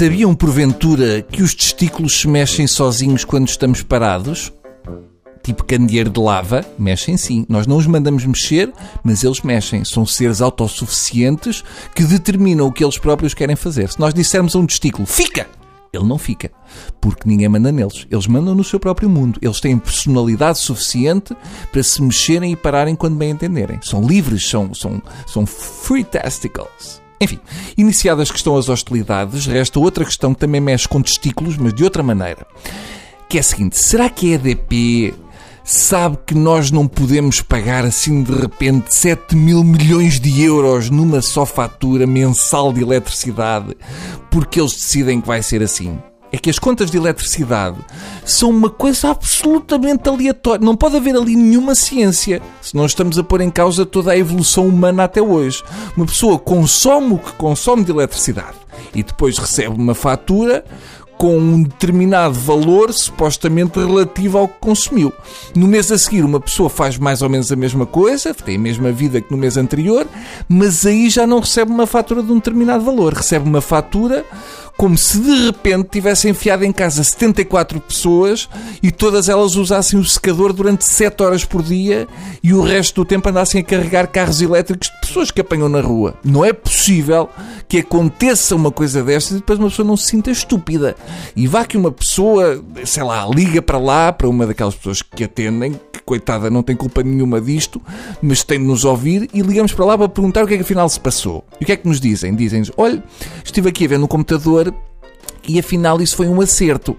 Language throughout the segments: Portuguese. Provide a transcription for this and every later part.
Sabiam porventura que os testículos se mexem sozinhos quando estamos parados? Tipo candeeiro de lava, mexem sim. Nós não os mandamos mexer, mas eles mexem. São seres autossuficientes que determinam o que eles próprios querem fazer. Se nós dissermos a um testículo, fica! Ele não fica, porque ninguém manda neles. Eles mandam no seu próprio mundo. Eles têm personalidade suficiente para se mexerem e pararem quando bem entenderem. São livres, são, são, são free testicles. Enfim, iniciadas que estão as hostilidades, resta outra questão que também mexe com testículos, mas de outra maneira. Que é a seguinte: será que a EDP sabe que nós não podemos pagar assim de repente 7 mil milhões de euros numa só fatura mensal de eletricidade porque eles decidem que vai ser assim? É que as contas de eletricidade são uma coisa absolutamente aleatória. Não pode haver ali nenhuma ciência, se não estamos a pôr em causa toda a evolução humana até hoje. Uma pessoa consome o que consome de eletricidade e depois recebe uma fatura com um determinado valor supostamente relativo ao que consumiu. No mês a seguir, uma pessoa faz mais ou menos a mesma coisa, tem a mesma vida que no mês anterior, mas aí já não recebe uma fatura de um determinado valor, recebe uma fatura como se de repente tivesse enfiado em casa 74 pessoas e todas elas usassem o secador durante 7 horas por dia e o resto do tempo andassem a carregar carros elétricos de pessoas que apanham na rua. Não é possível que aconteça uma coisa destas e depois uma pessoa não se sinta estúpida. E vá que uma pessoa, sei lá, liga para lá, para uma daquelas pessoas que atendem, que coitada não tem culpa nenhuma disto, mas tem de nos ouvir e ligamos para lá para perguntar o que é que afinal se passou. E o que é que nos dizem? Dizem-nos, olha, estive aqui a ver no computador e afinal isso foi um acerto.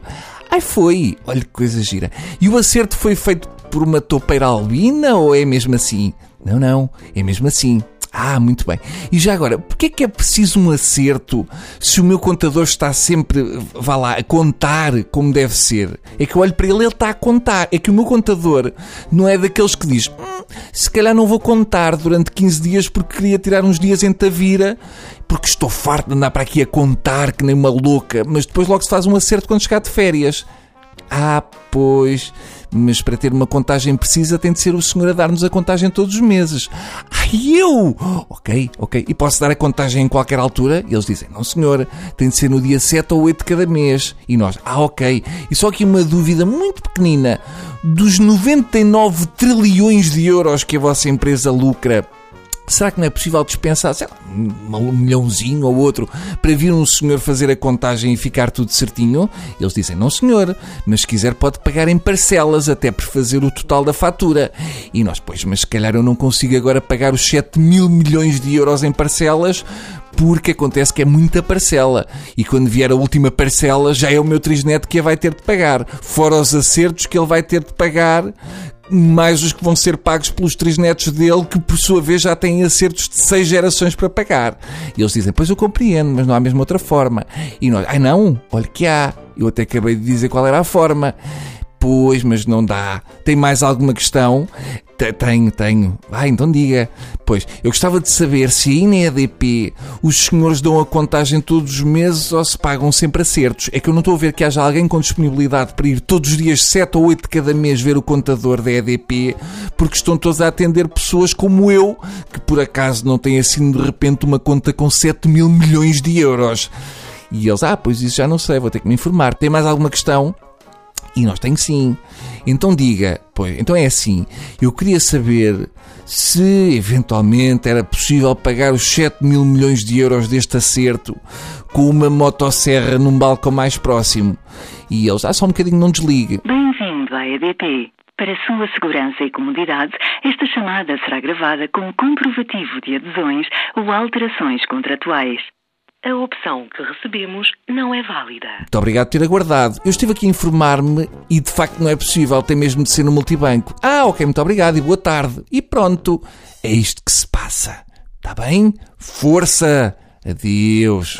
Ai foi! Olha que coisa gira. E o acerto foi feito por uma topeira albina ou é mesmo assim? Não, não, é mesmo assim. Ah, muito bem. E já agora, porquê é que é preciso um acerto se o meu contador está sempre, vá lá, a contar como deve ser? É que eu olho para ele, ele está a contar. É que o meu contador não é daqueles que diz hum, se calhar não vou contar durante 15 dias porque queria tirar uns dias em Tavira porque estou farto de andar para aqui a contar que nem uma louca, mas depois logo se faz um acerto quando chegar de férias. Ah, pois, mas para ter uma contagem precisa tem de ser o senhor a dar-nos a contagem todos os meses. Ai, eu! Ok, ok. E posso dar a contagem em qualquer altura? E eles dizem, não senhor, tem de ser no dia 7 ou 8 de cada mês. E nós, ah, ok. E só aqui uma dúvida muito pequenina. Dos 99 trilhões de euros que a vossa empresa lucra, Será que não é possível dispensar, sei lá, um milhãozinho ou outro para vir um senhor fazer a contagem e ficar tudo certinho? Eles dizem, não senhor, mas se quiser pode pagar em parcelas até por fazer o total da fatura. E nós, pois, mas se calhar eu não consigo agora pagar os 7 mil milhões de euros em parcelas porque acontece que é muita parcela e quando vier a última parcela já é o meu trisneto que a vai ter de pagar, fora os acertos que ele vai ter de pagar mais os que vão ser pagos pelos três netos dele, que por sua vez já têm acertos de seis gerações para pagar. E eles dizem, pois eu compreendo, mas não há mesmo outra forma. E nós, ai não, olha que há. Eu até acabei de dizer qual era a forma. Pois, mas não dá. Tem mais alguma questão? Tenho, tenho. Ah, então diga. Pois, eu gostava de saber se aí na EDP os senhores dão a contagem todos os meses ou se pagam sempre acertos. É que eu não estou a ver que haja alguém com disponibilidade para ir todos os dias, 7 ou 8 de cada mês, ver o contador da EDP, porque estão todos a atender pessoas como eu, que por acaso não têm assim de repente uma conta com 7 mil milhões de euros. E eles, ah, pois isso já não sei, vou ter que me informar. Tem mais alguma questão? E nós tem sim. Então diga, pois, então é assim, eu queria saber se eventualmente era possível pagar os 7 mil milhões de euros deste acerto com uma motosserra num balcão mais próximo. E eles, ah, só um bocadinho, não desligue. Bem-vindo à EDP. Para sua segurança e comodidade, esta chamada será gravada com comprovativo de adesões ou alterações contratuais. A opção que recebemos não é válida. Muito obrigado por ter aguardado. Eu estive aqui a informar-me e de facto não é possível, tem mesmo de ser no multibanco. Ah, ok, muito obrigado e boa tarde. E pronto, é isto que se passa. Está bem? Força! Adeus.